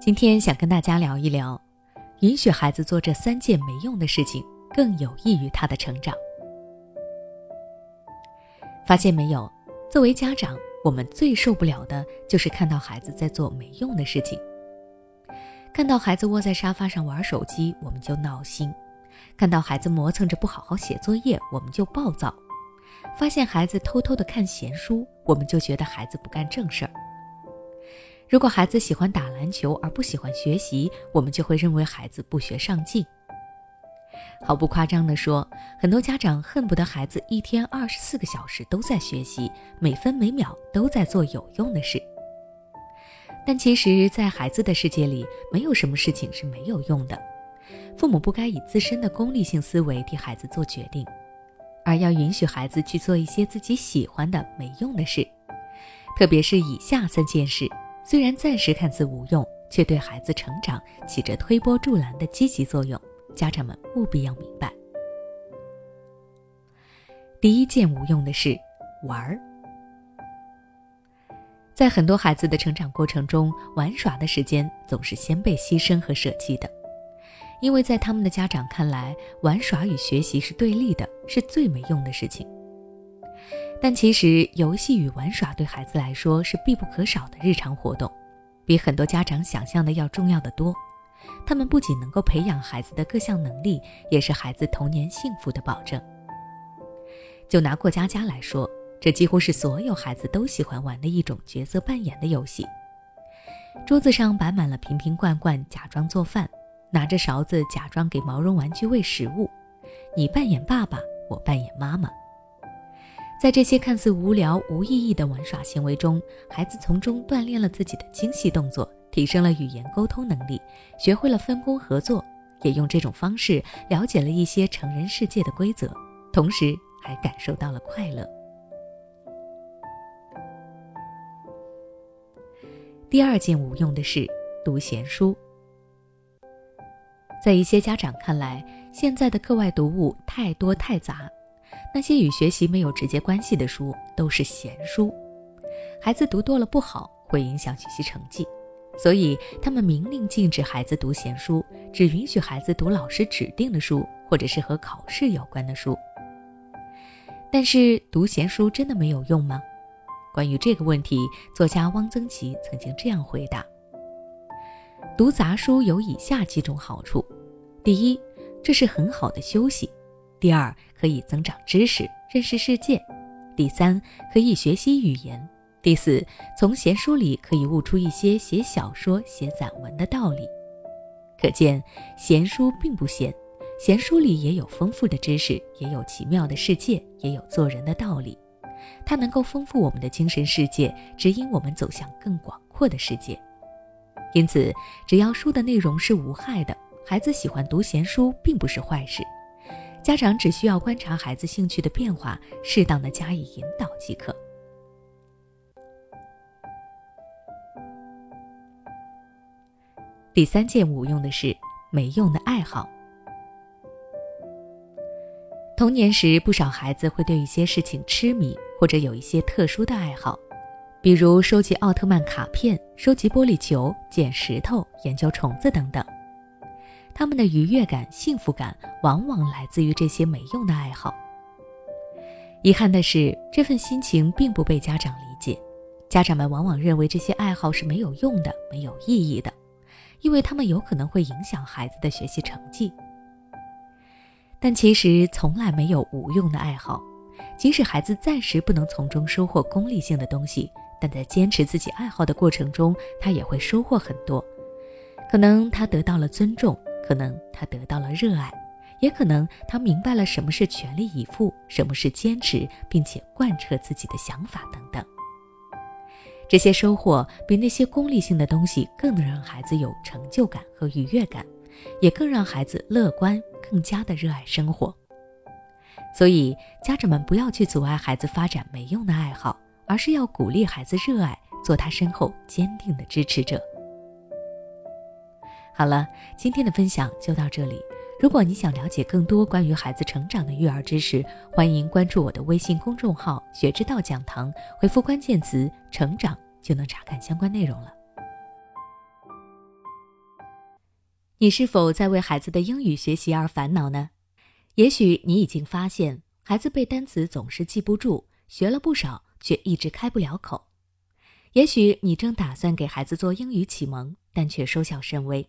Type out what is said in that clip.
今天想跟大家聊一聊，允许孩子做这三件没用的事情，更有益于他的成长。发现没有？作为家长，我们最受不了的就是看到孩子在做没用的事情。看到孩子窝在沙发上玩手机，我们就闹心；看到孩子磨蹭着不好好写作业，我们就暴躁；发现孩子偷偷的看闲书，我们就觉得孩子不干正事儿。如果孩子喜欢打篮球而不喜欢学习，我们就会认为孩子不学上进。毫不夸张地说，很多家长恨不得孩子一天二十四个小时都在学习，每分每秒都在做有用的事。但其实，在孩子的世界里，没有什么事情是没有用的。父母不该以自身的功利性思维替孩子做决定，而要允许孩子去做一些自己喜欢的没用的事，特别是以下三件事。虽然暂时看似无用，却对孩子成长起着推波助澜的积极作用。家长们务必要明白。第一件无用的事，玩儿。在很多孩子的成长过程中，玩耍的时间总是先被牺牲和舍弃的，因为在他们的家长看来，玩耍与学习是对立的，是最没用的事情。但其实，游戏与玩耍对孩子来说是必不可少的日常活动，比很多家长想象的要重要的多。他们不仅能够培养孩子的各项能力，也是孩子童年幸福的保证。就拿过家家来说，这几乎是所有孩子都喜欢玩的一种角色扮演的游戏。桌子上摆满了瓶瓶罐罐，假装做饭，拿着勺子假装给毛绒玩具喂食物。你扮演爸爸，我扮演妈妈。在这些看似无聊无意义的玩耍行为中，孩子从中锻炼了自己的精细动作，提升了语言沟通能力，学会了分工合作，也用这种方式了解了一些成人世界的规则，同时还感受到了快乐。第二件无用的事，读闲书。在一些家长看来，现在的课外读物太多太杂。那些与学习没有直接关系的书都是闲书，孩子读多了不好，会影响学习成绩，所以他们明令禁止孩子读闲书，只允许孩子读老师指定的书，或者是和考试有关的书。但是读闲书真的没有用吗？关于这个问题，作家汪曾祺曾经这样回答：读杂书有以下几种好处，第一，这是很好的休息。第二，可以增长知识，认识世界；第三，可以学习语言；第四，从闲书里可以悟出一些写小说、写散文的道理。可见，闲书并不闲，闲书里也有丰富的知识，也有奇妙的世界，也有做人的道理。它能够丰富我们的精神世界，指引我们走向更广阔的世界。因此，只要书的内容是无害的，孩子喜欢读闲书并不是坏事。家长只需要观察孩子兴趣的变化，适当的加以引导即可。第三件无用的事，没用的爱好。童年时，不少孩子会对一些事情痴迷，或者有一些特殊的爱好，比如收集奥特曼卡片、收集玻璃球、捡石头、研究虫子等等。他们的愉悦感、幸福感往往来自于这些没用的爱好。遗憾的是，这份心情并不被家长理解。家长们往往认为这些爱好是没有用的、没有意义的，因为他们有可能会影响孩子的学习成绩。但其实从来没有无用的爱好，即使孩子暂时不能从中收获功利性的东西，但在坚持自己爱好的过程中，他也会收获很多。可能他得到了尊重。可能他得到了热爱，也可能他明白了什么是全力以赴，什么是坚持，并且贯彻自己的想法等等。这些收获比那些功利性的东西更能让孩子有成就感和愉悦感，也更让孩子乐观，更加的热爱生活。所以，家长们不要去阻碍孩子发展没用的爱好，而是要鼓励孩子热爱，做他身后坚定的支持者。好了，今天的分享就到这里。如果你想了解更多关于孩子成长的育儿知识，欢迎关注我的微信公众号“学之道讲堂”，回复关键词“成长”就能查看相关内容了。你是否在为孩子的英语学习而烦恼呢？也许你已经发现，孩子背单词总是记不住，学了不少却一直开不了口。也许你正打算给孩子做英语启蒙，但却收效甚微。